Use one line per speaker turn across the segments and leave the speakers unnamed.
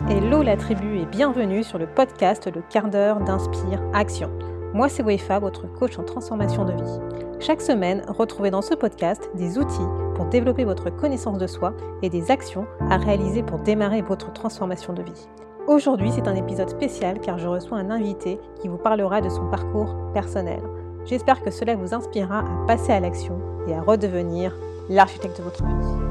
Hello la tribu et bienvenue sur le podcast Le quart d'heure d'Inspire Action. Moi c'est Wefa, votre coach en transformation de vie. Chaque semaine, retrouvez dans ce podcast des outils pour développer votre connaissance de soi et des actions à réaliser pour démarrer votre transformation de vie. Aujourd'hui, c'est un épisode spécial car je reçois un invité qui vous parlera de son parcours personnel. J'espère que cela vous inspirera à passer à l'action et à redevenir l'architecte de votre vie.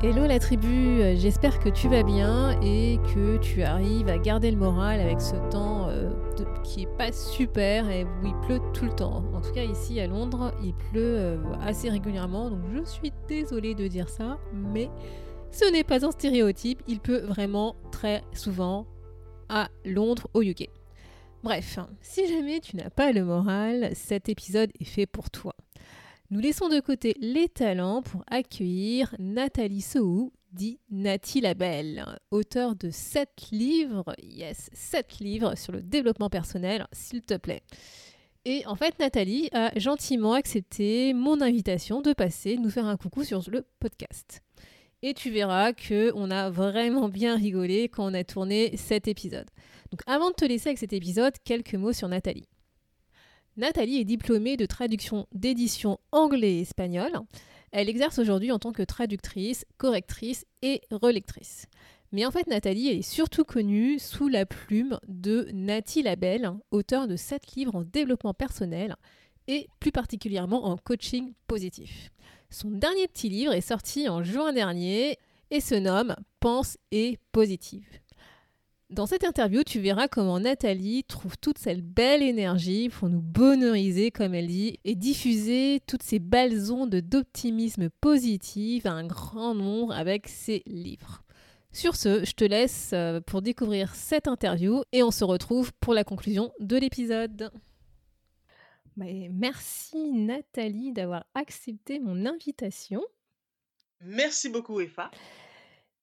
Hello la tribu, euh, j'espère que tu vas bien et que tu arrives à garder le moral avec ce temps euh, qui est pas super et où il pleut tout le temps. En tout cas ici à Londres, il pleut euh, assez régulièrement, donc je suis désolée de dire ça, mais ce n'est pas un stéréotype, il pleut vraiment très souvent à Londres au UK. Bref, si jamais tu n'as pas le moral, cet épisode est fait pour toi. Nous laissons de côté les talents pour accueillir Nathalie Sou, dit Nathalie Labelle, auteur de 7 livres, yes, 7 livres sur le développement personnel, s'il te plaît. Et en fait, Nathalie a gentiment accepté mon invitation de passer nous faire un coucou sur le podcast. Et tu verras que on a vraiment bien rigolé quand on a tourné cet épisode. Donc avant de te laisser avec cet épisode, quelques mots sur Nathalie. Nathalie est diplômée de traduction d'édition anglais et espagnol. Elle exerce aujourd'hui en tant que traductrice, correctrice et relectrice. Mais en fait, Nathalie est surtout connue sous la plume de Nati Labelle, auteur de sept livres en développement personnel et plus particulièrement en coaching positif. Son dernier petit livre est sorti en juin dernier et se nomme Pense et positive. Dans cette interview, tu verras comment Nathalie trouve toute cette belle énergie pour nous bonheuriser, comme elle dit, et diffuser toutes ces belles ondes d'optimisme positif à un grand nombre avec ses livres. Sur ce, je te laisse euh, pour découvrir cette interview et on se retrouve pour la conclusion de l'épisode. Merci Nathalie d'avoir accepté mon invitation.
Merci beaucoup Eva.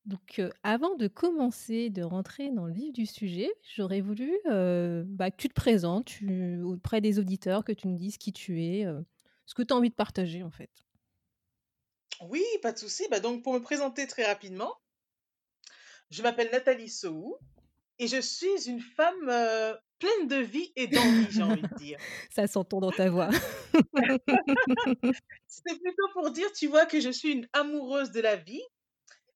Donc, avant de commencer, de rentrer dans le vif du sujet, j'aurais voulu bah, que tu te présentes auprès des auditeurs, que tu nous dises qui tu es, ce que tu as envie de partager en fait.
Oui, pas de souci. Bah, donc, pour me présenter très rapidement, je m'appelle Nathalie Sou et je suis une femme pleine de vie et d'envie, j'ai envie de dire.
Ça s'entend dans ta voix.
C'est plutôt pour dire, tu vois, que je suis une amoureuse de la vie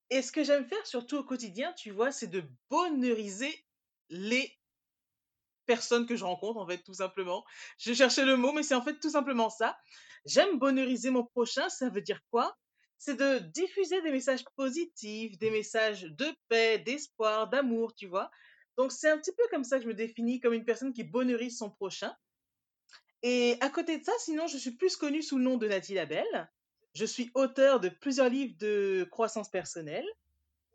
et ce que j'aime faire surtout au quotidien, tu vois, c'est de bonheuriser les personnes que je rencontre, en fait, tout simplement. Je cherchais le mot, mais c'est en fait tout simplement ça. J'aime bonheuriser mon prochain, ça veut dire quoi? C'est de diffuser des messages positifs, des messages de paix, d'espoir, d'amour, tu vois. Donc c'est un petit peu comme ça que je me définis comme une personne qui bonheurise son prochain. Et à côté de ça, sinon, je suis plus connue sous le nom de Nathalie Labelle. Je suis auteur de plusieurs livres de croissance personnelle.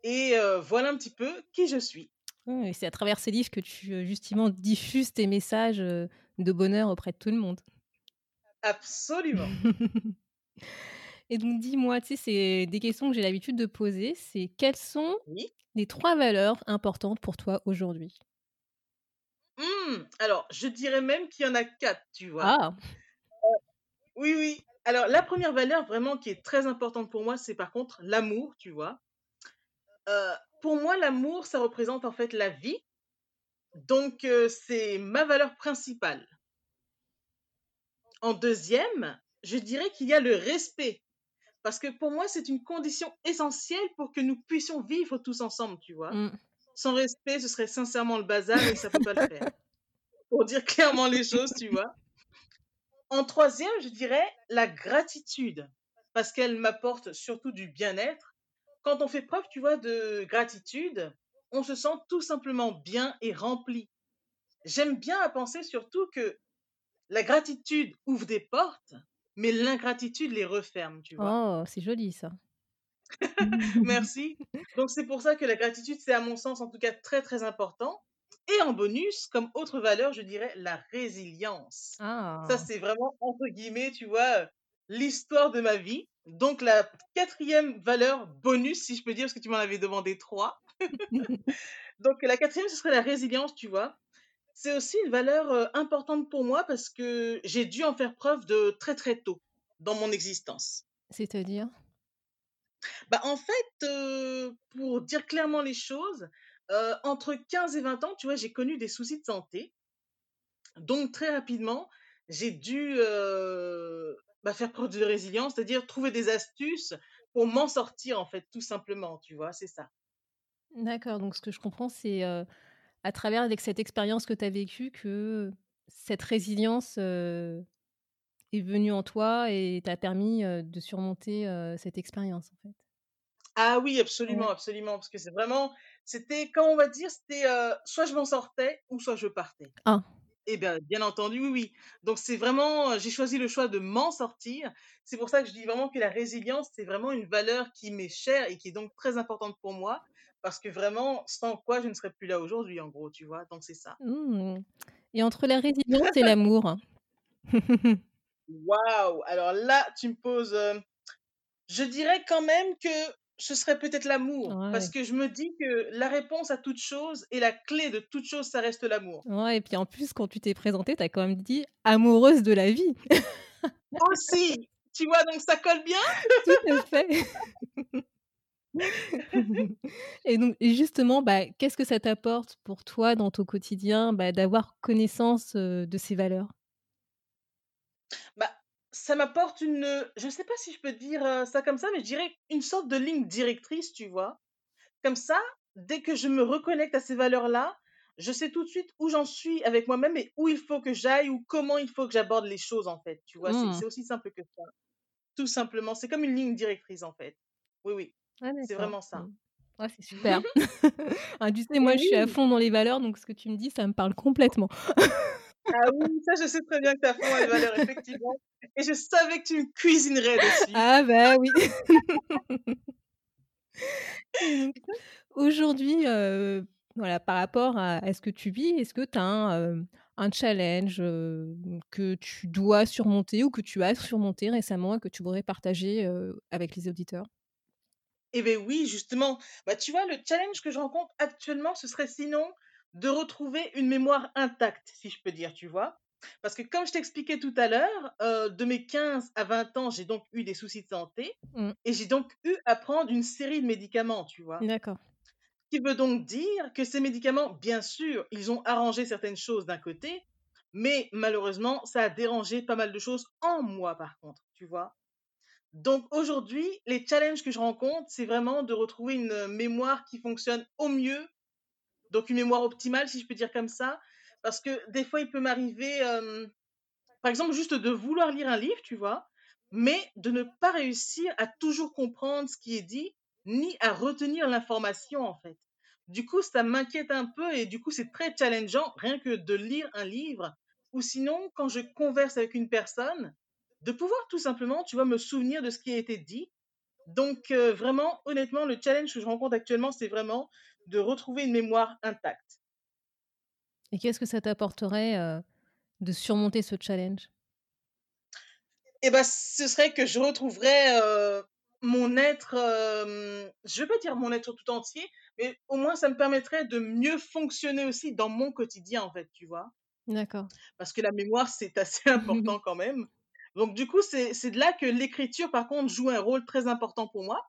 Et voilà un petit peu qui je suis.
c'est à travers ces livres que tu justement diffuses tes messages de bonheur auprès de tout le monde.
Absolument.
Et donc dis-moi, tu sais, c'est des questions que j'ai l'habitude de poser. C'est quelles sont les trois valeurs importantes pour toi aujourd'hui?
Mmh, Alors, je dirais même qu'il y en a quatre, tu vois.
Ah.
oui, oui. Alors, la première valeur vraiment qui est très importante pour moi, c'est par contre l'amour, tu vois. Euh, pour moi, l'amour, ça représente en fait la vie. Donc, euh, c'est ma valeur principale. En deuxième, je dirais qu'il y a le respect. Parce que pour moi, c'est une condition essentielle pour que nous puissions vivre tous ensemble, tu vois. Mmh. Sans respect, ce serait sincèrement le bazar et ça ne peut pas le faire. Pour dire clairement les choses, tu vois. En troisième, je dirais la gratitude, parce qu'elle m'apporte surtout du bien-être. Quand on fait preuve, tu vois, de gratitude, on se sent tout simplement bien et rempli. J'aime bien à penser surtout que la gratitude ouvre des portes, mais l'ingratitude les referme, tu
vois. Oh, c'est joli ça.
Merci. Donc c'est pour ça que la gratitude, c'est à mon sens en tout cas très très important. Et en bonus, comme autre valeur, je dirais la résilience. Ça,
Ah.
c'est vraiment, entre guillemets, tu vois, l'histoire de ma vie. Donc, la quatrième valeur bonus, si je peux dire, parce que tu m'en avais demandé trois. Donc, la quatrième, ce serait la résilience, tu vois. C'est aussi une valeur importante pour moi parce que j'ai dû en faire preuve de très, très tôt dans mon existence.
C'est-à-dire?
Bah, en fait, pour dire clairement les choses, Heu, entre 15 et 20 ans, tu vois, j'ai connu des soucis de santé. Donc très rapidement, j'ai dû, heu, bah, faire preuve de résilience, c'est-à-dire trouver des astuces pour m'en sortir, en fait, tout simplement, tu vois? C'est ça.
D'accord, donc ce que je comprends, c'est, à travers avec cette expérience que tu as vécue que cette résilience, est venue en toi et t'a permis, de surmonter, cette expérience, en fait?
Ah oui, absolument, absolument, parce que c'est vraiment c'était, comment on va dire? C'était, heu, soit je m'en sortais ou soit je partais.
Ah,
Et bien, bien entendu, oui, oui. Donc c'est vraiment, heu, j'ai choisi le choix de m'en sortir. C'est pour ça que je dis vraiment que la résilience, c'est vraiment une valeur qui m'est chère et qui est donc très importante pour moi, parce que vraiment, sans quoi je ne serais plus là aujourd'hui, en gros, tu vois? Donc c'est ça.
mmh et entre la résilience et l'amour?
Waouh! Alors là, tu me poses, hem, je dirais quand même que ce serait peut-être l'amour, parce que je me dis que la réponse à toute chose et la clé de toute chose, ça reste l'amour.
ouais et puis en plus, quand tu t'es présentée, tu as quand même dit: «Amoureuse de la vie».
Aussi! Tu vois, donc ça colle bien?
Tout à fait. Et donc justement, bah, qu'est-ce que ça t'apporte pour toi dans ton quotidien, bah, d'avoir connaissance, de ces valeurs?
Ça m'apporte une, je sais pas si je peux dire, ça comme ça, mais je dirais une sorte de ligne directrice, tu vois? Comme ça, dès que je me reconnecte à ces valeurs-là, je sais tout de suite où j'en suis avec moi-même et où il faut que j'aille ou comment il faut que j'aborde les choses, en fait, tu vois? C'est
Mmh.
c'est aussi simple que ça, tout simplement. C'est comme une ligne directrice, en fait. Oui, oui,
Ah
c'est vraiment ça.
Mmh. C'est super. Ah, tu sais, moi, je suis à fond dans les valeurs, donc ce que tu me dis, ça me parle complètement.
Ah oui, ça, je sais très bien que tu as fond dans les valeurs, effectivement et je savais que tu me cuisinerais dessus.
Ah bah, oui. Aujourd'hui, heu, voilà, par rapport à à ce que tu vis, est-ce que tu as un, un challenge, heu, que tu dois surmonter ou que tu as surmonté récemment et que tu voudrais partager, avec les auditeurs?
Eh beh, oui, justement. Bah, tu vois, le challenge que je rencontre actuellement, ce serait sinon de retrouver une mémoire intacte, si je peux dire, tu vois? Parce que comme je t'expliquais tout à l'heure, heu, de mes 15 à 20 ans, j'ai donc eu des soucis de santé
Mmh.
et j'ai donc eu à prendre une série de médicaments, tu vois?
D'accord.
Ce qui veut donc dire que ces médicaments, bien sûr, ils ont arrangé certaines choses d'un côté, mais malheureusement, ça a dérangé pas mal de choses en moi, par contre, tu vois? Donc aujourd'hui, les challenges que je rencontre, c'est vraiment de retrouver une, heu, mémoire qui fonctionne au mieux, donc une mémoire optimale, si je peux dire comme ça. Parce que des fois, il peut m'arriver, par exemple, juste de vouloir lire un livre, tu vois? Mais de ne pas réussir à toujours comprendre ce qui est dit, ni à retenir l'information, en fait. Du coup, ça m'inquiète un peu et du coup, c'est très challengeant, rien que de lire un livre ou sinon, quand je converse avec une personne, de pouvoir tout simplement, tu vois, me souvenir de ce qui a été dit donc, vraiment, honnêtement, le challenge que je rencontre actuellement, c'est vraiment de retrouver une mémoire intacte.
Et qu'est-ce que ça t'apporterait, de surmonter ce challenge?
Et bah, ce serait que je retrouverais, mon être, hem, je vais pas dire mon être tout entier, mais au moins ça me permettrait de mieux fonctionner aussi dans mon quotidien, en fait, tu vois?
D'accord.
Parce que la mémoire, c'est assez important quand même. Donc du coup, c'est c'est de là que l'écriture, par contre, joue un rôle très important pour moi.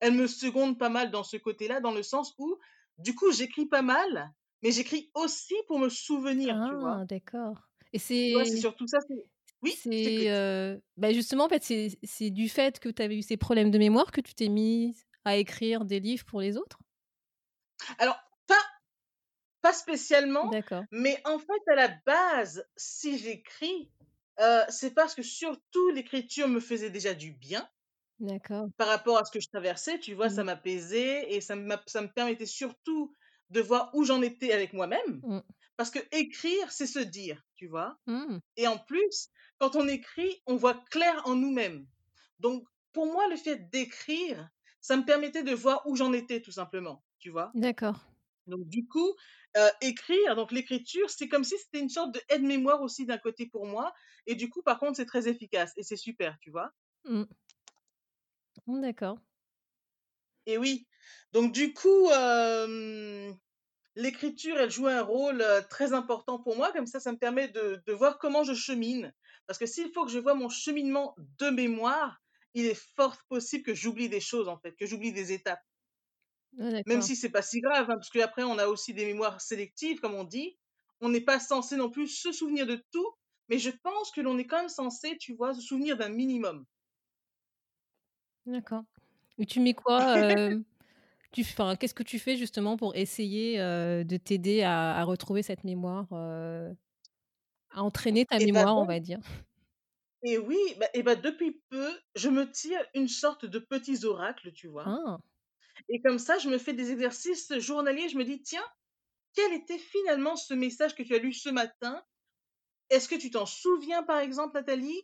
Elle me seconde pas mal dans ce côté-là, dans le sens où, du coup, j'écris pas mal, mais j'écris aussi pour me souvenir, tu vois?
Ah d'accord. Et
c'est surtout ça, c'est oui,
c'est, heu, bah, justement, en fait, c'est du fait que tu avais eu ces problèmes de mémoire que tu t'es mise à écrire des livres pour les autres?
Alors, pas pas spécialement,
D'accord,
mais en fait, à la base, si j'écris, heu, c'est parce que surtout l'écriture me faisait déjà du bien
d'accord.
par rapport à ce que je traversais, tu vois? Ça
Mmh.
m'apaisait et ça m'a ça me permettait surtout de voir où j'en étais avec moi-même.
Mmh.
Parce que écrire, c'est se dire, tu vois?
Mmh.
Et en plus, quand on écrit, on voit clair en nous-mêmes. Donc, pour moi, le fait d'écrire, ça me permettait de voir où j'en étais, tout simplement, tu vois?
D'accord.
Donc, du coup, heu, écrire, donc l'écriture, c'est comme si c'était une sorte de aide-mémoire aussi d'un côté pour moi et du coup, par contre, c'est très efficace et c'est super, tu vois?
Mmh, d'accord.
Et oui, donc du coup, l'écriture, elle joue un rôle, très important pour moi. Comme ça, ça me permet de de voir comment je chemine. Parce que s'il faut que je vois mon cheminement de mémoire, il est fort possible que j'oublie des choses, en fait, que j'oublie des étapes.
Ah,
Même si c'est pas si grave, hein, parce qu'après on a aussi des mémoires sélectives, comme on dit. On n'est pas censé non plus se souvenir de tout, mais je pense que l'on est quand même censé, tu vois, se souvenir d'un minimum.
D'accord. Et tu mets quoi, tu enfin, qu'est-ce que tu fais justement pour essayer, de t'aider à à retrouver cette mémoire, à entraîner ta
Et bah,
mémoire, on va dire?
et oui, bah et bah, depuis peu, je me tire une sorte de petits oracles, tu vois?
Ah!
Et comme ça, je me fais des exercices journaliers. Je me dis: «Tiens, quel était finalement ce message que tu as lu ce matin? Est-ce que tu t'en souviens, par exemple, Nathalie?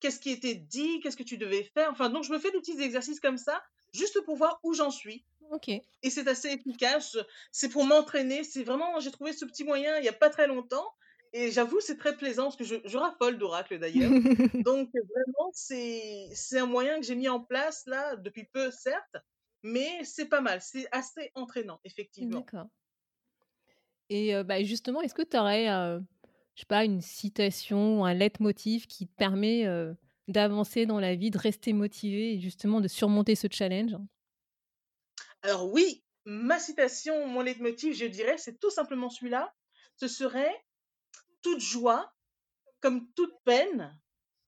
Qu'est-ce qui était dit? Qu'est-ce que tu devais faire?» enfin, donc je me fais des petits exercices comme ça, juste pour voir où j'en suis
OK.
et c'est assez efficace. C'est pour m'entraîner. C'est vraiment j'ai trouvé ce petit moyen il y a pas très longtemps et j'avoue, c'est très plaisant parce que je je raffole d'oracles d'ailleurs. Donc vraiment, c'est un moyen que j'ai mis en place là, depuis peu certes, mais c'est pas mal. C'est assez entraînant, effectivement.
D'accord. Et heu, bah, justement, est-ce que tu aurais, heu, je sais pas, une citation ou un leitmotiv qui te permet, d'avancer dans la vie, de rester motivé et justement de surmonter ce challenge?
Alors oui, ma citation, mon leitmotiv, je dirais, c'est tout simplement celui-là. Ce serait: «Toute joie, comme toute peine,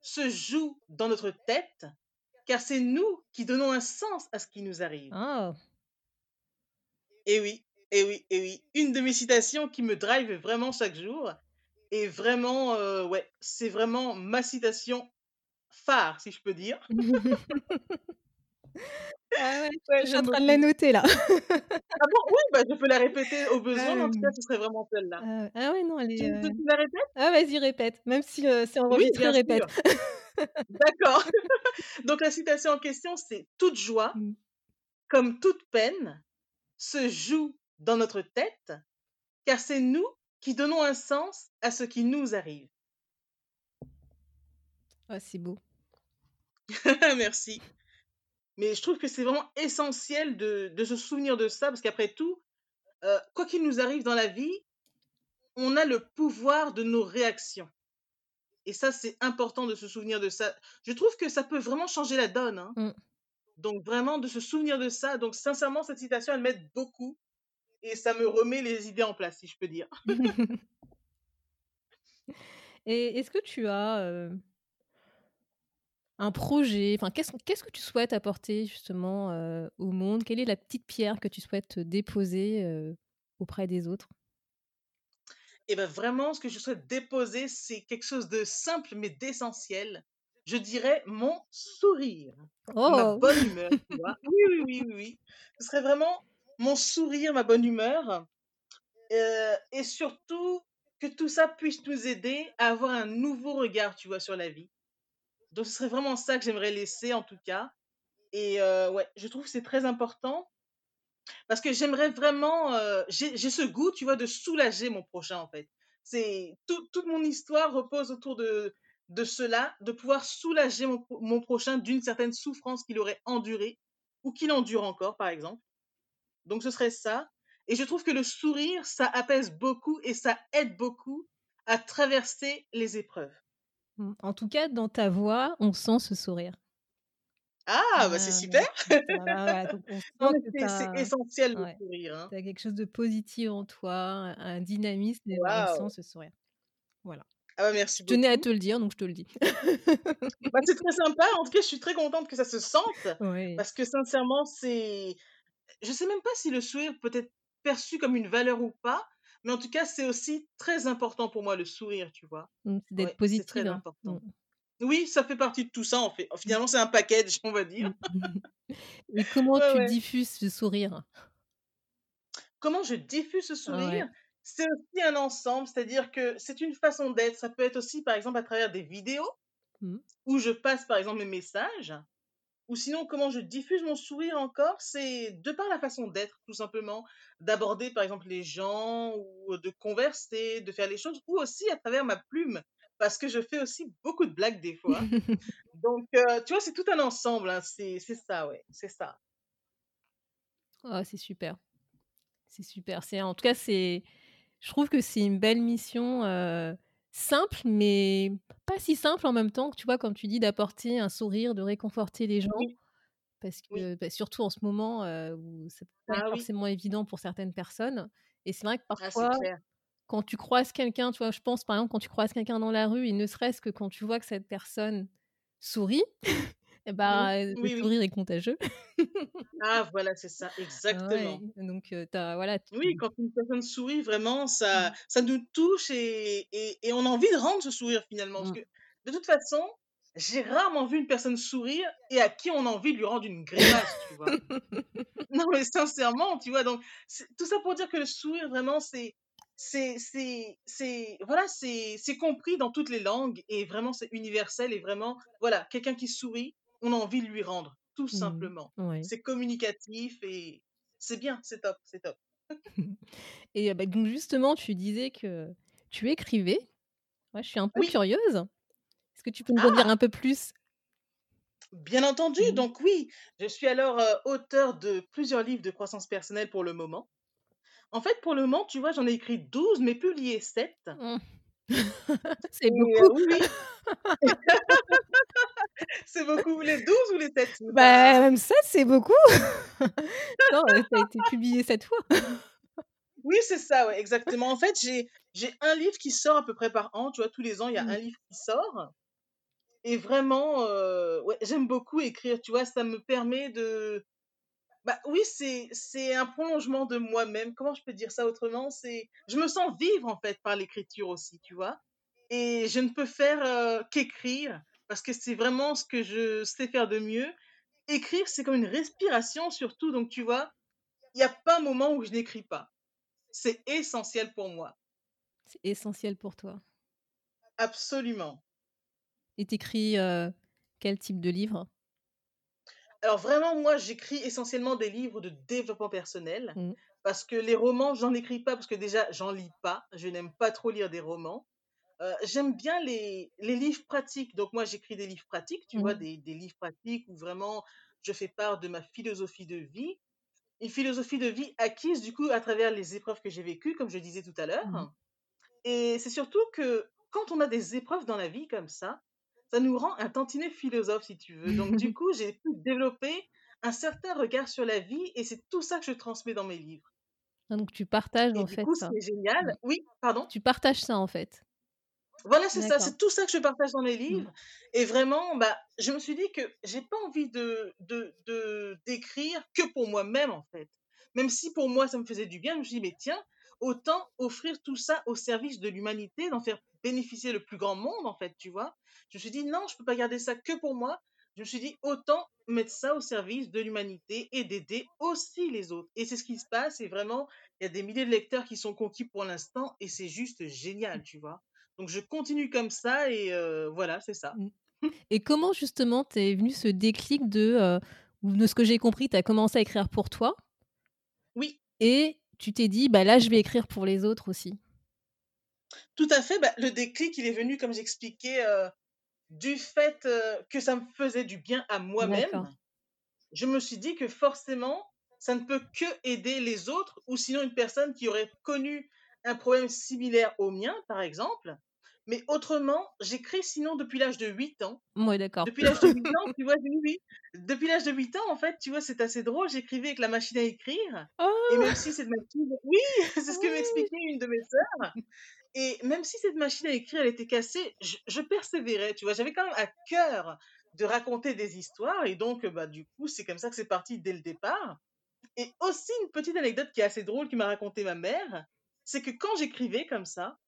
se joue dans notre tête, car c'est nous qui donnons un sens à ce qui nous arrive».
Ah!
Et oui, et oui, et oui. Une de mes citations qui me drive vraiment chaque jour et vraiment, heu, ouais, c'est vraiment ma citation phare, si je peux dire.
Ah ouais,
Ouais,
je suis en train de la noter là.
Ah bon? Oui, bah, je peux la répéter au besoin, mais en tout cas, ce serait vraiment celle-là.
ah ouais, non, elle
Tu
est,
que
heu
je te la répète?
ah vas-y répète, même si, heu, c'est
Oui,
enregistré,
bien
répète.
D'accord. Donc la citation en question, c'est: «Toute joie,
Mmh.
comme toute peine, se joue dans notre tête, car c'est nous qui donnons un sens à ce qui nous arrive».
Ah, c'est beau.
Merci. Mais je trouve que c'est vraiment essentiel de de se souvenir de ça parce qu'après tout, heu, quoi qu'il nous arrive dans la vie, on a le pouvoir de nos réactions et ça, c'est important de se souvenir de ça. Je trouve que ça peut vraiment changer la donne, hein,
Mmh.
donc vraiment de se souvenir de ça. Donc sincèrement, cette citation, elle m'aide beaucoup et ça me remet les idées en place, si je peux dire.
Et est-ce que tu as, heu un projet, enfin, qu'est-ce qu'est-ce que tu souhaites apporter justement, heu, au monde? Quelle est la petite pierre que tu souhaites déposer, heu, auprès des autres?
Et bah, vraiment, ce que je souhaite déposer, c'est quelque chose de simple mais d'essentiel. Je dirais mon sourire, ma
Oh!
bonne humeur, tu vois? Oui, oui, oui, oui, oui. Ce serait vraiment mon sourire, ma bonne humeur, heu et surtout que tout ça puisse nous aider à avoir un nouveau regard, tu vois, sur la vie. Donc ce serait vraiment ça que j'aimerais laisser en tout cas et heu, ouais, je trouve que c'est très important parce que j'aimerais vraiment, heu, j'ai ce goût, tu vois, de soulager mon prochain, en fait. C'est tout toute mon histoire repose autour de cela, de pouvoir soulager mon prochain d'une certaine souffrance qu'il aurait endurée ou qu'il endure encore, par exemple. Donc ce serait ça et je trouve que le sourire, ça apaise beaucoup et ça aide beaucoup à traverser les épreuves.
Mmh, en tout cas, dans ta voix, on sent ce sourire.
Ah! Bah, c'est
Ah
super!
ouais,
c'est essentiel le
ouais,
sourire, hein.
tu as quelque chose de positif en toi, un dynamisme et on sent ce sourire. Voilà.
Ah bah,
Je
merci
tenais à te le dire, donc je te le dis.
Bah, c'est très sympa. En tout cas, je suis très contente que ça se sente
Oui.
parce que sincèrement, c'est je sais même pas si le sourire peut être perçu comme une valeur ou pas, mais en tout cas, c'est aussi très important pour moi le sourire, tu vois?
C'est d'être
Ouais, c'est très
hein. Mmh.
important. Oui, ça fait partie de tout ça, en fait. Finalement, c'est un package, on va dire.
Mmh. Et comment
Ouais,
tu
ouais.
diffuses ce sourire?
Comment je diffuse ce
Ouais.
sourire? C'est aussi un ensemble, c'est-à-dire que c'est une façon d'être. Ça peut être aussi, par exemple, à travers des vidéos
Mmh.
où je passe, par exemple, mes messages Ou sinon, comment je diffuse mon sourire encore? C'est de par la façon d'être, tout simplement, d'aborder, par exemple, les gens ou de converser, de faire les choses ou aussi à travers ma plume, parce que je fais aussi beaucoup de blagues des fois. Donc, heu, tu vois, c'est tout un ensemble, hein, c'est c'est ça, ouais, c'est ça.
Ah, c'est super, c'est super. C'est en tout cas, c'est je trouve que c'est une belle mission, heu, simple, mais pas si simple en même temps, que tu vois, comme tu dis, d'apporter un sourire, de réconforter les gens.
Oui,
parce
Oui.
que bah, surtout en ce moment euh, où c'est pas
Ah oui.
forcément évident pour certaines personnes. Et c'est vrai que
Ah,
parfois, quand tu croises quelqu'un, tu vois, je pense par exemple quand tu croises quelqu'un dans la rue, et ne serait-ce que quand tu vois que cette personne sourit, et
Mmh.
bah, le
Oui, oui.
sourire est contagieux.
Ah, voilà, c'est ça,
Ah ouais,
exactement.
donc t'as, voilà,
Oui, quand une personne sourit, vraiment, ça,
Mm,
ça nous touche et, et, et on a envie de rendre ce sourire finalement. Parce
mm.
que de toute façon, j'ai rarement vu une personne sourire et à qui on a envie de lui rendre une grimace, tu vois? Non, mais sincèrement, tu vois, donc tout ça pour dire que le sourire, vraiment, c'est, c'est, c'est, c'est, voilà, c'est, c'est compris dans toutes les langues et vraiment, c'est universel et vraiment, voilà, quelqu'un qui sourit, on a envie de lui rendre, tout
Mm,
simplement.
ouais.
C'est communicatif et c'est bien, c'est top, c'est top.
Et bah, donc justement, tu disais que tu écrivais. Ouais, je suis un peu
Oui.
curieuse. Est-ce que tu peux nous en dire
Ah,
un peu plus?
Bien entendu,
Mhm.
donc oui, je suis alors euh, auteur de plusieurs livres de croissance personnelle pour le moment. En fait, pour le moment, tu vois, j'en ai écrit 12, mais publié 7.
Mm. C'est beaucoup.
euh, oui, c'est beaucoup. Les 12 ou les 7 c'est
Bah, même ça, c'est beaucoup. non, ça a été publié cette fois.
Oui, c'est ça, ouais, exactement. En fait, j'ai, un livre qui sort à peu près par an. Tu vois, tous les ans, il y a un livre qui sort. Et vraiment, euh, ouais, j'aime beaucoup écrire. Tu vois, ça me permet de... Bah oui, c'est, c'est un prolongement de moi-même. Comment je peux dire ça autrement? C'est, je me sens vivre, en fait, par l'écriture aussi, tu vois? Et je ne peux faire euh, qu'écrire parce que c'est vraiment ce que je sais faire de mieux. Écrire, c'est comme une respiration surtout. Donc, tu vois, il n'y a pas un moment où je n'écris pas. C'est essentiel pour moi.
C'est essentiel pour toi.
Absolument.
Et t'écris euh, quel type de livre?
Alors, vraiment, moi, j'écris essentiellement des livres de développement personnel
Mm.
parce que les romans, j'en écris pas parce que déjà, j'en lis pas. Je n'aime pas trop lire des romans. Euh, j'aime bien les, les livres pratiques. Donc, moi, j'écris des livres pratiques, tu vois,
Mm.
des, des livres pratiques où vraiment je fais part de ma philosophie de vie. Une philosophie de vie acquise, du coup, à travers les épreuves que j'ai vécues, comme je disais tout à
Mm.
l'heure. Et c'est surtout que quand on a des épreuves dans la vie comme ça, ça nous rend un tantinet philosophe, si tu veux. Donc, du coup, j'ai pu développer un certain regard sur la vie et c'est tout ça que je transmets dans mes livres.
Ah, Donc tu partages
Et
en
du
fait
coup,
ça.
c'est génial.
Mm.
Oui, pardon?
Tu partages ça en fait.
Voilà, c'est ça, c'est tout ça que je partage dans mes
Mm.
livres. Et vraiment, bah, je me suis dit que j'ai pas envie de, de, de, d'écrire que pour moi-même, en fait. Même si pour moi, ça me faisait du bien, je me suis dit, mais tiens, autant offrir tout ça au service de l'humanité, d'en faire bénéficier le plus grand monde, en fait, tu vois. Je me suis dit, non, je peux pas garder ça que pour moi. Je me suis dit, autant mettre ça au service de l'humanité et d'aider aussi les autres. Et c'est ce qui se passe. Et vraiment, il y a des milliers de lecteurs qui sont conquis pour l'instant et c'est juste génial, tu vois. Donc, je continue comme ça et euh, voilà, c'est ça.
Mm. Et comment justement t'es venu ce déclic de, euh, de ce que j'ai compris, tu as commencé à écrire pour toi
Oui,
et tu t'es dit, bah là je vais écrire pour les autres aussi?
tout à fait. Bah, le déclic, il est venu, comme j'expliquais, euh, du fait que ça me faisait du bien à moi-même. Je me suis dit que forcément, ça ne peut que aider les autres ou sinon une personne qui aurait connu un problème similaire au mien, par exemple. Mais autrement, j'écris sinon depuis l'âge de 8 ans.
Ouais, d'accord.
Depuis l'âge de 8 ans, tu vois, oui, oui. Depuis l'âge de 8 ans, en fait, tu vois, c'est assez drôle. J'écrivais avec la machine à écrire.
Oh,
Et même si cette machine... Oui, c'est ce que
oui.
m'expliquait une de mes sœurs. Et même si cette machine à écrire, elle était cassée, je, je persévérais, tu vois. J'avais quand même à cœur de raconter des histoires. Et donc, bah, du coup, c'est comme ça que c'est parti dès le départ. Et aussi, une petite anecdote qui est assez drôle, qui m'a raconté ma mère, c'est que quand j'écrivais comme ça,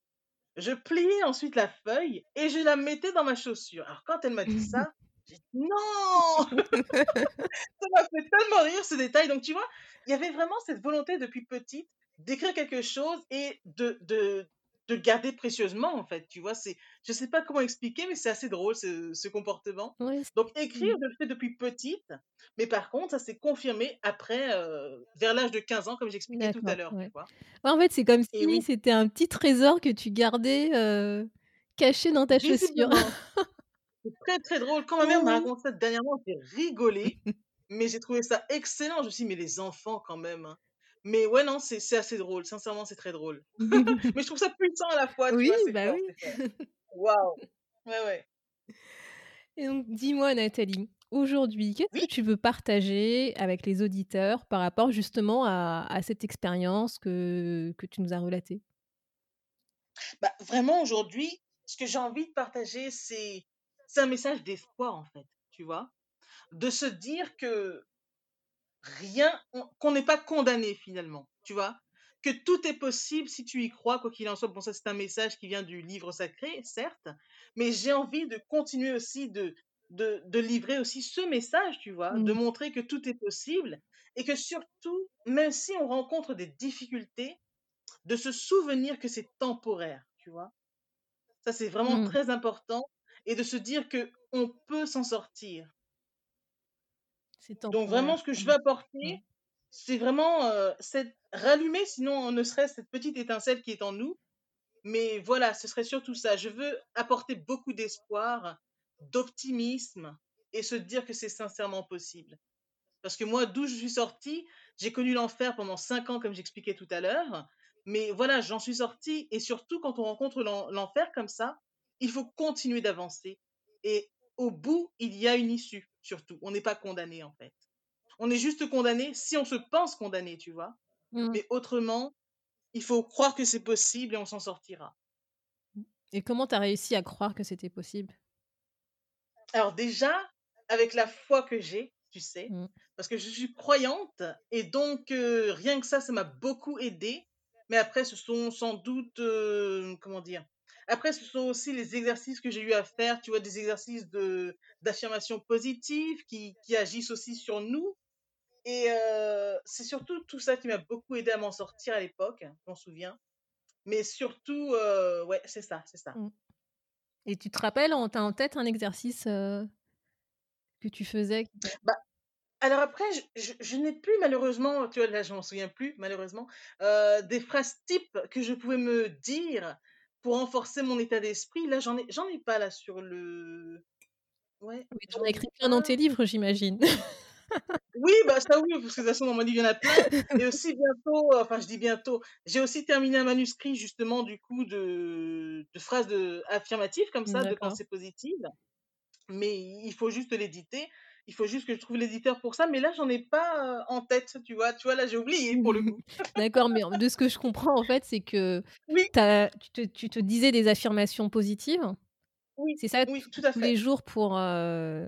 je pliais ensuite la feuille et je la mettais dans ma chaussure. Alors, quand elle m'a dit ça, j'ai dit non Ça m'a fait tellement rire ce détail. Donc, tu vois, il y avait vraiment cette volonté depuis petite d'écrire quelque chose et de, de, de le garder précieusement, en fait. Tu vois, c'est, je sais pas comment expliquer, mais c'est assez drôle ce, ce comportement. Donc, écrire, je le fais depuis petite, mais par contre, ça s'est confirmé après, euh, vers l'âge de 15 ans, comme j'expliquais tout à l'heure,
Ouais. en fait, c'est comme si
oui,
c'était un petit trésor que tu gardais euh, caché dans ta chaussure.
c'est très très drôle. Quand ma mère m'a raconté ça dernièrement, j'ai rigolé, mais j'ai trouvé ça excellent. Je me suis dit, mais les enfants quand même. hein. Mais ouais, non, c'est assez drôle. Sincèrement, c'est très drôle. Mais je trouve ça puissant à la fois, tu
oui,
vois,
bah
fort,
oui.
Waouh. Ouais, ouais.
Et donc, dis-moi, Nathalie, aujourd'hui, qu'est-ce
Oui.
que tu veux partager avec les auditeurs par rapport justement à, à cette expérience que, que tu nous as relatée?
Bah, vraiment aujourd'hui, ce que j'ai envie de partager, c'est un message d'espoir en fait, tu vois? De se dire que rien on qu'on n'est pas condamné finalement, tu vois? Que tout est possible si tu y crois, quoi qu'il en soit. Bon, ça, c'est un message qui vient du livre sacré, certes, mais j'ai envie de continuer aussi de de de livrer aussi ce message, tu vois? De
Mm.
montrer que tout est possible et que surtout, même si on rencontre des difficultés, de se souvenir que c'est temporaire, tu vois? Ça, c'est vraiment
Mm.
très important et de se dire que on peut s'en sortir. Donc vraiment, ce que je
Mm.
veux apporter, c'est vraiment euh, cette rallumer, sinon ne serait-ce cette petite étincelle qui est en nous. Mais voilà, ce serait surtout ça. Je veux apporter beaucoup d'espoir, d'optimisme et se dire que c'est sincèrement possible. Parce que moi, d'où je suis sortie, j'ai connu l'enfer pendant cinq ans, comme j'expliquais tout à l'heure. Mais voilà, j'en suis sortie. Et surtout, quand on rencontre l'en- l'enfer comme ça, il faut continuer d'avancer. Et au bout, il y a une issue, surtout. On n'est pas condamné, en fait. On est juste condamné si on se pense condamné, tu vois.
Mm.
Mais autrement, il faut croire que c'est possible et on s'en sortira.
Et comment tu as réussi à croire que c'était possible?
Alors déjà, avec la foi que j'ai, tu sais,
Mm.
parce que je suis croyante et donc euh, rien que ça, ça m'a beaucoup aidé. Mais après, ce sont sans doute, euh, comment dire, après, ce sont aussi les exercices que j'ai eu à faire, tu vois, des exercices de d'affirmation positive qui, qui agissent aussi sur nous. Et euh, c'est surtout tout ça qui m'a beaucoup aidé à m'en sortir à l'époque, je m'en souviens. Mais surtout, euh, ouais, c'est ça, c'est ça.
Mm. Et tu te rappelles, on t'a en tête un exercice euh, que tu faisais
Bah, Alors après, je, je- je n'ai plus malheureusement, tu vois, là je m'en souviens plus malheureusement, euh, des phrases types que je pouvais me dire pour renforcer mon état d'esprit. Là, j'en ai, j'en ai pas là sur le. Ouais,
Oui, tu en as
ai
écrit plein dans tes livres, j'imagine.
Oui, bah ça oui, parce que de toute façon dans mon livre il y en a plein. Et aussi bientôt, enfin je dis bientôt, j'ai aussi terminé un manuscrit justement du coup de, de phrases de, affirmatives comme ça, de pensées positives. Mais il faut juste l'éditer. Il faut juste que je trouve l'éditeur pour ça. Mais là, j'en ai pas en tête, tu vois. Tu vois, là, j'ai oublié pour le coup.
D'accord, mais de ce que je comprends, en fait, c'est que
Oui,
tu, te, tu te disais des affirmations positives.
oui,
C'est ça
oui,
tous
tout à
tous les jours pour, euh,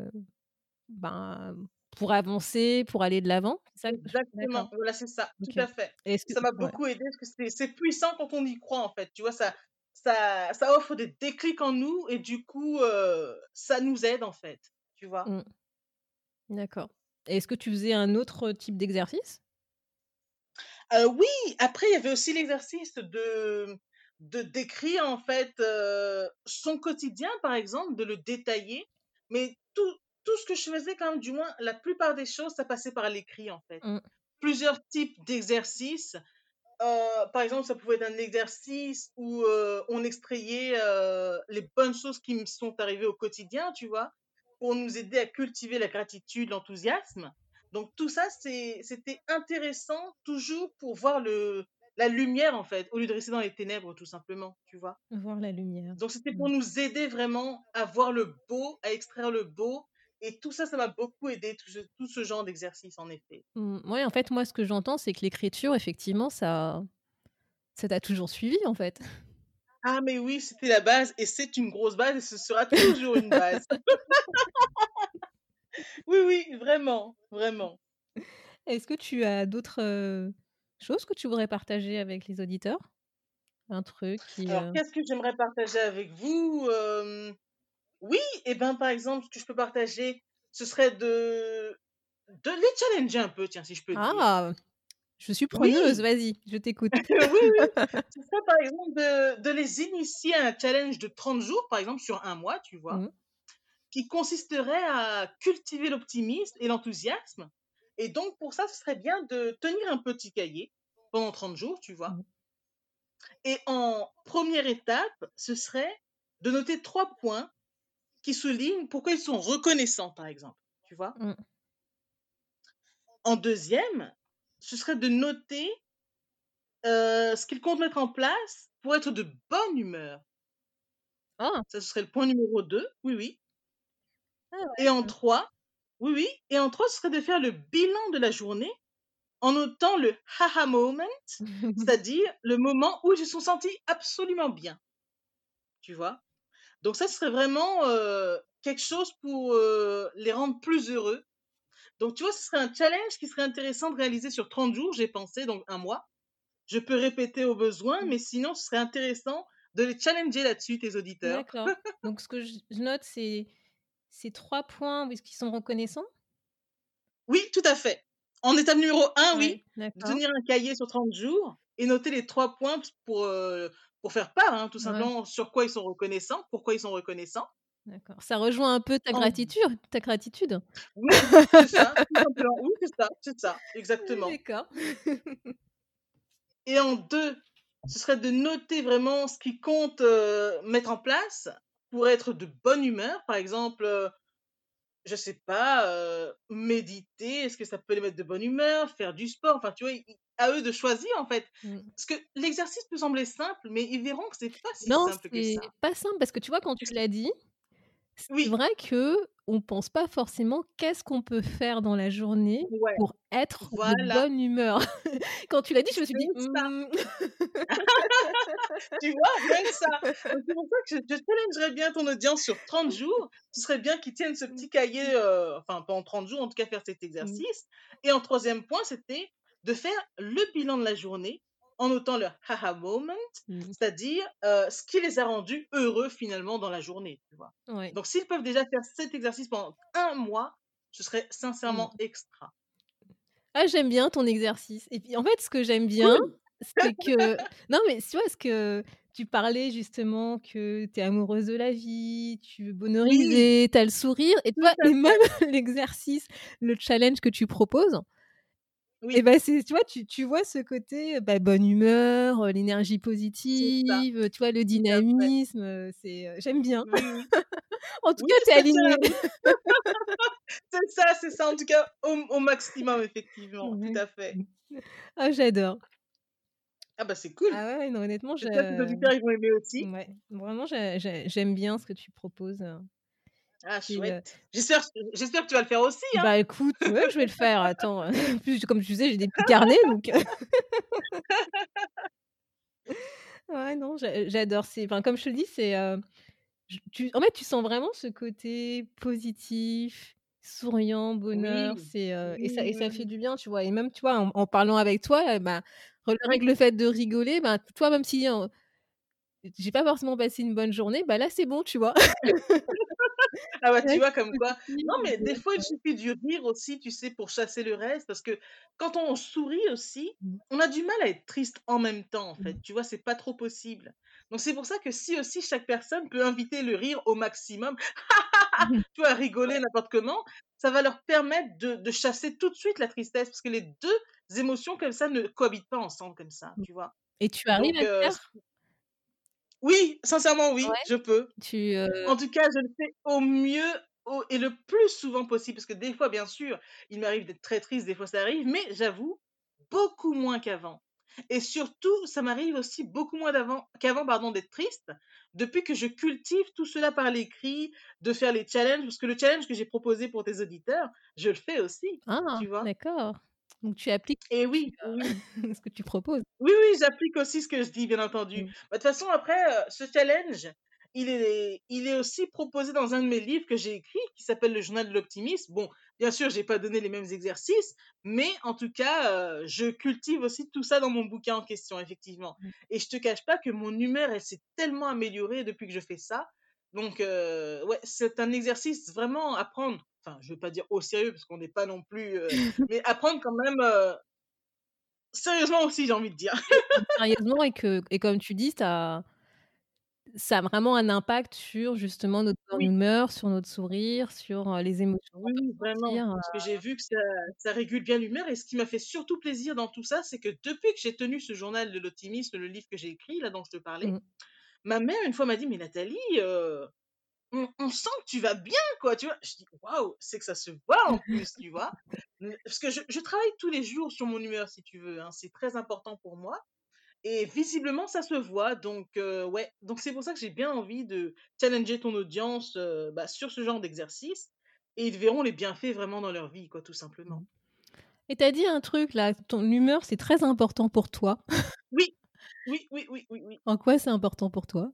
ben, pour avancer, pour aller de l'avant.
Exactement. Voilà, c'est ça. Tout à fait.
Que
Ça m'a
ouais.
beaucoup aidé parce que c'est c'est puissant quand on y croit, en fait. Tu vois, ça, ça, ça offre des déclics en nous et du coup, euh, ça nous aide, en fait. Tu vois?
Mm. D'accord. Et Est-ce que tu faisais un autre type d'exercice?
Euh, oui, après, il y avait aussi l'exercice de, de décrire, en fait, euh, son quotidien, par exemple, de le détailler. Mais tout, tout ce que je faisais, quand même, du moins, la plupart des choses, ça passait par l'écrit, en fait.
Mm.
Plusieurs types d'exercices. Euh, par exemple, ça pouvait être un exercice où euh, on extrayait euh, les bonnes choses qui me sont arrivées au quotidien, tu vois, pour nous aider à cultiver la gratitude, l'enthousiasme. Donc tout ça, c'était intéressant toujours pour voir le, la lumière, en fait, au lieu de rester dans les ténèbres, tout simplement, tu vois.
Voir la lumière.
Donc c'était
Mm.
pour nous aider vraiment à voir le beau, à extraire le beau. Et tout ça, ça m'a beaucoup aidé, tout ce, tout ce genre d'exercice, en effet.
Mm. Ouais, en fait, moi, ce que j'entends, c'est que l'écriture, effectivement, ça, ça t'a toujours suivi, en fait.
Ah, mais oui, c'était la base, et c'est une grosse base, et ce sera toujours une base. Oui, oui, vraiment, vraiment.
Est-ce que tu as d'autres euh, choses que tu voudrais partager avec les auditeurs? Un truc qui.
Alors,
euh,
qu'est-ce que j'aimerais partager avec vous? Euh, Oui, et ben par exemple, ce que je peux partager, ce serait de, de les challenger un peu, tiens, si je peux dire.
Je suis
Oui,
preneuse, vas-y, je t'écoute.
oui, oui. Ce serait par exemple de, de les initier à un challenge de 30 jours, par exemple, sur un mois, tu vois,
Mm.
qui consisterait à cultiver l'optimisme et l'enthousiasme. Et donc, pour ça, ce serait bien de tenir un petit cahier pendant 30 jours, tu vois.
Mm.
Et en première étape, ce serait de noter trois points qui soulignent pourquoi ils sont reconnaissants, par exemple. Tu vois
Mm.
En deuxième, ce serait de noter euh, ce qu'ils comptent mettre en place pour être de bonne humeur.
Ah,
Ça, ce serait le point numéro 2. Oui, oui.
ah ouais.
Et en
Mm.
trois, Oui, oui. Et entre autres, ce serait de faire le bilan de la journée en notant le haha moment, c'est-à-dire le moment où ils se sont sentis absolument bien. Tu vois? Donc ça serait vraiment euh, quelque chose pour euh, les rendre plus heureux. Donc tu vois, ce serait un challenge qui serait intéressant de réaliser sur 30 jours, j'ai pensé, donc un mois. Je peux répéter au besoin,
Mmh.
mais sinon, ce serait intéressant de les challenger là-dessus, tes auditeurs.
D'accord. Donc ce que je note, c'est ces 3 points où est-ce qu'ils sont reconnaissants?
Oui, tout à fait. En étape numéro 1,
Ouais,
oui, de tenir un cahier sur 30 jours et noter les 3 points pour, heu, pour faire part, hein, tout
Ouais.
simplement sur quoi ils sont reconnaissants, pourquoi ils sont reconnaissants.
D'accord. Ça rejoint un peu ta gratitude ta gratitude?
oui, c'est ça. Oui, c'est ça, c'est ça, exactement.
d'accord.
Et en 2, ce serait de noter vraiment ce qui compte, mettre en place pour être de bonne humeur. Par exemple, heu, je sais pas, méditer, est-ce que ça peut les mettre de bonne humeur? Faire du sport, enfin, tu vois? À eux de choisir, en fait.
Mmh.
Parce que l'exercice peut sembler simple, mais ils verront que c'est pas si
Non,
simple que
c'est
ça.
pas simple parce que tu vois, quand
Tu
l'as dit, c'est
oui,
vrai qu'on pense pas forcément qu'est-ce qu'on peut faire dans la journée
ouais,
pour être de
voilà,
bonne humeur. Quand tu l'as dit, je me suis dit. «Mmh».
Tu vois? Que ça. C'est pour ça que je je challengerais bien ton audience sur 30 jours. Ce serait bien qu'ils tiennent ce
Mmh.
petit cahier, heu, enfin pendant 30 jours, en tout cas faire cet
Mmh.
exercice. Et en troisième point, c'était de faire le bilan de la journée en notant leur haha moment,
Mmh.
c'est-à-dire, ce qui les a rendus heureux finalement dans la journée, tu vois?
Ouais.
Donc s'ils peuvent déjà faire cet exercice pendant un mois, ce serait sincèrement
Mmh.
extra.
Ah, j'aime bien ton exercice et puis, en fait, ce que j'aime bien,
Cool!
c'est que non, mais tu vois, ce que tu parlais justement que tu es amoureuse de la vie, tu veux
Oui,
bonheuriser, tu as le sourire et
à
et même l'exercice, le challenge que tu proposes et
Oui,
bah, c'est tu vois, tu tu vois ce côté, bah, bonne humeur, l'énergie positive, tu vois, le dynamisme, c'est, j'aime bien.
Oui, oui.
En tout cas, tu es
ça tient la
alignée.
C'est ça, c'est ça, en tout cas, au au maximum, effectivement, tout à fait.
Ah, j'adore.
Ah bah, c'est cool.
Ah ouais, non, honnêtement,
tes auditeurs, ils vont aimer aussi.
ouais, vraiment, j'ai j'ai j'aime bien ce que tu proposes, heu,
Ah chouette. J'espère j'espère que tu vas le faire aussi, hein?
bah, écoute, ouais, je vais le faire, attends, en plus, comme tu disais, j'ai des petits carnets donc ouais, non, j'a j'adore, enfin, comme je te le dis, c'est, tu en fait, tu sens vraiment ce côté positif, souriant, bonheur,
Oui.
c'est, heu et ça et ça fait du bien, tu vois? Et même, tu vois, en en parlant avec toi, bah, que le fait de rigoler, bah, toi, même si, heu, j'ai pas forcément passé une bonne journée, bah, là, c'est bon, tu vois?
Ah bah, tu vois comme quoi non, mais des
heu,
fois, il suffit du rire aussi, tu sais, pour chasser le reste parce que quand on sourit aussi,
mmh,
on a du mal à être triste en même temps, en fait,
mmh,
tu vois? C'est pas trop possible. Donc c'est pour ça que si aussi chaque personne peut inviter le rire au maximum tu vois, rigoler n'importe comment, ça va leur permettre de de chasser tout de suite la tristesse parce que les 2 émotions comme ça ne cohabitent pas ensemble comme ça,
Mmh
tu vois?
et tu arrives
Donc
à faire?
Oui, sincèrement oui,
Ouais,
je peux.
tu, heu
En tout cas, je le fais au mieux au et le plus souvent possible parce que des fois, bien sûr, il m'arrive d'être très triste, des fois ça arrive, mais j'avoue, beaucoup moins qu'avant et surtout, ça m'arrive aussi beaucoup moins d'avant qu'avant, pardon, d'être triste, depuis que je cultive tout cela par l'écrit, de faire les challenges, parce que le challenge que j'ai proposé pour tes auditeurs, je le fais aussi,
ah,
tu vois?
d'accord. Donc tu appliques
Et
ce que
oui,
ce que tu proposes.
Oui, oui, j'applique aussi ce que je dis, bien entendu.
Mmh.
Bah, de toute façon, après, heu, ce challenge, il est il est aussi proposé dans un de mes livres que j'ai écrit, qui s'appelle Le Journal de l'optimisme. Bon, bien sûr, j'ai pas donné les mêmes exercices, mais en tout cas, heu, je cultive aussi tout ça dans mon bouquin en question, effectivement.
Mmh.
Et je te cache pas que mon humeur, elle s'est tellement améliorée depuis que je fais ça. Donc, heu, ouais, c'est un exercice vraiment à prendre, enfin, je veux pas dire au sérieux parce qu'on n'est pas non plus, heu, mais à prendre quand même, heu, sérieusement aussi, j'ai envie de dire.
Sérieusement et que et comme tu dis, ça ça a vraiment un impact sur justement notre
Oui.
humeur, sur notre sourire, sur, les émotions
Oui, vraiment, parce que j'ai vu que ça ça régule bien l'humeur et ce qui m'a fait surtout plaisir dans tout ça, c'est que depuis que j'ai tenu ce journal de l'optimisme, le livre que j'ai écrit, là, dont je te parlais,
mmh.
Ma mère une fois m'a dit: «Mais Nathalie, heu, on on sent que tu vas bien, quoi», tu vois? Je dis: «Waouh, c'est que ça se voit en plus», tu vois? Parce que je je travaille tous les jours sur mon humeur si tu veux, hein, c'est très important pour moi et visiblement ça se voit donc heu, ouais, donc c'est pour ça que j'ai bien envie de challenger ton audience, heu, bah, sur ce genre d'exercice et ils verront les bienfaits vraiment dans leur vie, quoi, tout simplement.
Et tu as dit un truc là, ton humeur, c'est très important pour toi.
Oui, oui, oui, oui, oui, oui.
En quoi c'est important pour toi?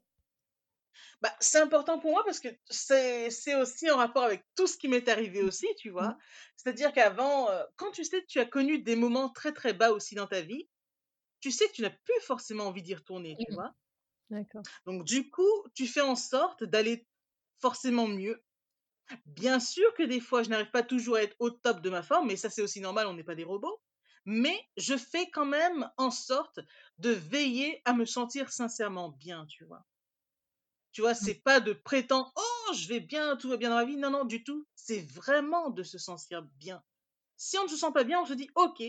Bah, c'est important pour moi parce que c'est aussi en rapport avec tout ce qui m'est arrivé aussi, tu vois?
Mmh.
C'est-à-dire qu'avant, heu, quand tu sais que tu as connu des moments très, très bas aussi dans ta vie, tu sais que tu n'as plus forcément envie d'y retourner, tu
Mmh.
vois?
D'accord.
Donc du coup, tu fais en sorte d'aller forcément mieux. Bien sûr que des fois, je n'arrive pas toujours à être au top de ma forme, mais ça, c'est aussi normal, on n'est pas des robots. Mais je fais quand même en sorte de veiller à me sentir sincèrement bien, tu vois? Tu vois,
Mmh.
c'est pas de prétendre: «Oh, je vais bien, tout va bien dans ma vie». Non, non, du tout. C'est vraiment de se sentir bien. Si on ne se sent pas bien, on se dit: «OK,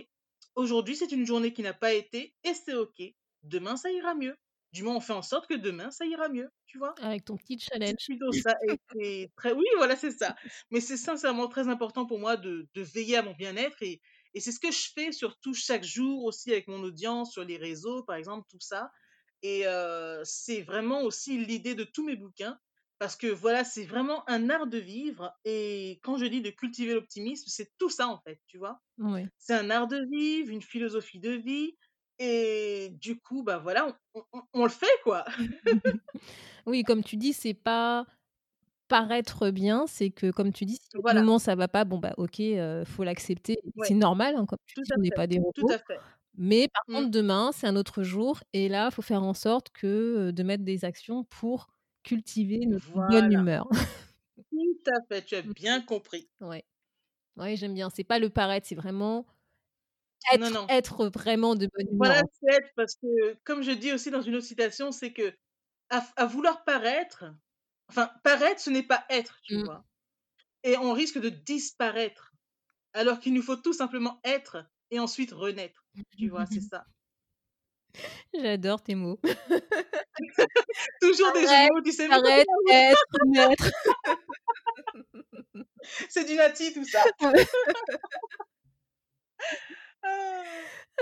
aujourd'hui, c'est une journée qui n'a pas été et c'est OK. Demain, ça ira mieux». Du moins, on fait en sorte que demain, ça ira mieux, tu vois?
Avec ton petit challenge.
plutôt ça et très oui, voilà, c'est ça. Mais c'est sincèrement très important pour moi de de veiller à mon bien-être et et c'est ce que je fais surtout chaque jour aussi avec mon audience sur les réseaux, par exemple, tout ça et c'est vraiment aussi l'idée de tous mes bouquins parce que voilà, c'est vraiment un art de vivre et quand je dis de cultiver l'optimisme, c'est tout ça, en fait, tu vois?
Ouais.
C'est un art de vivre, une philosophie de vie et du coup, bah, voilà, on on on le fait, quoi.
Oui, comme tu dis, c'est pas paraître bien, c'est que comme tu dis, si
Voilà.
moment ça va pas, bon bah OK, heu, faut l'accepter.
Ouais.
C'est normal, hein, comme tu dis, on n'est pas des
tout
robots.
à fait.
Mais par
Mmh.
contre, demain, c'est un autre jour et là, faut faire en sorte que, de mettre des actions pour cultiver notre bonne humeur.
Tout à fait, tu as
Mmh.
bien compris.
Ouais. Ouais, j'aime bien. C'est pas le paraître, c'est vraiment être
non.
être vraiment de bonne humeur,
Voilà, c'est être parce que comme je dis aussi dans une autre citation, c'est que à vouloir paraître, enfin, paraître, ce n'est pas être, tu
Mmh.
vois? Et on risque de disparaître, alors qu'il nous faut tout simplement être et ensuite renaître, tu vois? C'est ça.
J'adore tes mots.
Toujours des jeux de
Paraître,
mots, tu sais?
Paraître, être, naître.
C'est du nati tout ça. Ah!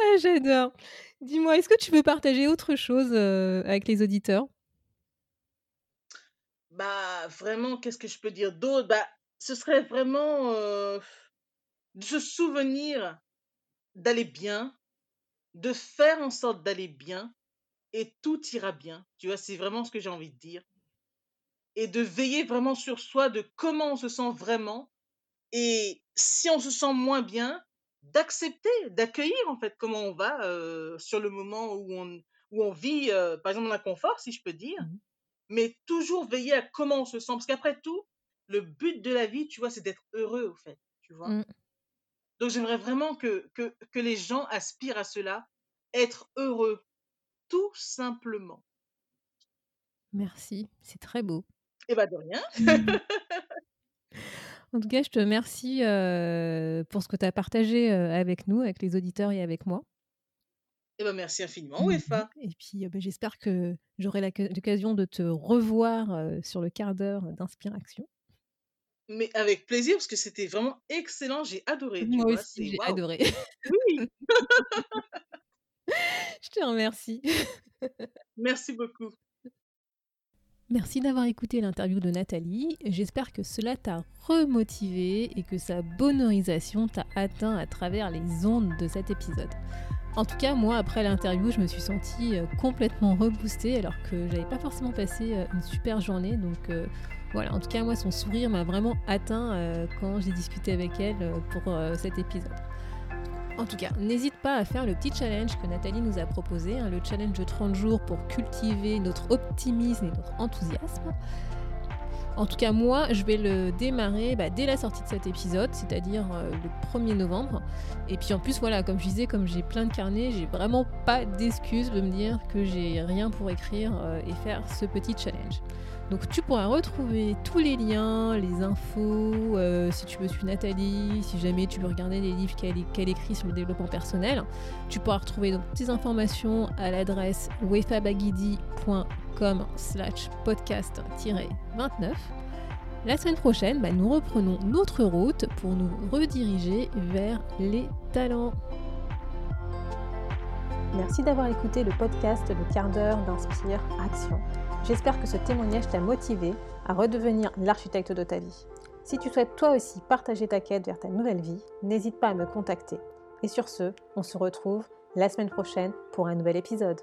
Ah, j'adore. Dis-moi, est-ce que tu veux partager autre chose, heu, avec les auditeurs?
Bah, vraiment, qu'est-ce que je peux dire d'autre? Bah, ce serait vraiment, de se souvenir d'aller bien, de faire en sorte d'aller bien et tout ira bien. Tu vois? C'est vraiment ce que j'ai envie de dire et de veiller vraiment sur soi, de comment on se sent vraiment et si on se sent moins bien, d'accepter, d'accueillir, en fait, comment on va, sur le moment où on où on vit, par exemple, l'inconfort, si je peux dire,
Mmh.
Mais toujours veiller à comment on se sent. Parce qu'après tout, le but de la vie, tu vois, c'est d'être heureux, au fait, tu vois?
Mmh.
Donc j'aimerais vraiment que que que les gens aspirent à cela, être heureux, tout simplement.
Merci, c'est très beau.
Et bah, de rien.
En tout cas, je te remercie, heu, pour ce que tu as partagé, heu, avec nous, avec les auditeurs et avec moi.
Et bah, merci infiniment,
Mmh mh.
Wefa.
Et puis, bah, j'espère que j'aurai l'occasion de te revoir, sur le quart d'heure d'Inspiration.
Mais avec plaisir, parce que c'était vraiment excellent, j'ai adoré,
Moi
vois?
aussi, j'ai adoré.
Oui!
Je te remercie.
Merci beaucoup.
Merci d'avoir écouté l'interview de Nathalie. J'espère que cela t'a remotivé et que sa bonorisation t'a atteint à travers les ondes de cet épisode. En tout cas, moi, après l'interview, je me suis sentie euh, complètement reboostée alors que j'avais pas forcément passé euh, une super journée. Donc euh, voilà, en tout cas, moi, son sourire m'a vraiment atteint quand j'ai discuté avec elle pour cet épisode. En tout cas, n'hésite pas à faire le petit challenge que Nathalie nous a proposé, hein, le challenge de 30 jours pour cultiver notre optimisme et notre enthousiasme. En tout cas, moi, je vais le démarrer bah, dès la sortie de cet épisode, c'est-à-dire euh, le 1er novembre. Et puis en plus, voilà, comme je disais, comme j'ai plein de carnets, j'ai vraiment pas d'excuse de me dire que j'ai rien pour écrire euh, et faire ce petit challenge. Donc tu pourras retrouver tous les liens, les infos, euh, si tu veux suivre Nathalie, si jamais tu veux regarder les livres qu'elle qu'elle écrit sur le développement personnel. Tu pourras retrouver donc ces informations à l'adresse wefabagidi.com slash podcast-29. La semaine prochaine, bah, nous reprenons notre route pour nous rediriger vers les talents.
Merci d'avoir écouté le podcast Le quart d'heure d'Inspire Action. J'espère que ce témoignage t'a motivé à redevenir l'architecte de ta vie.
Si tu souhaites toi aussi partager ta quête vers ta nouvelle vie, n'hésite pas à me contacter. Et sur ce, on se retrouve la semaine prochaine pour un nouvel épisode.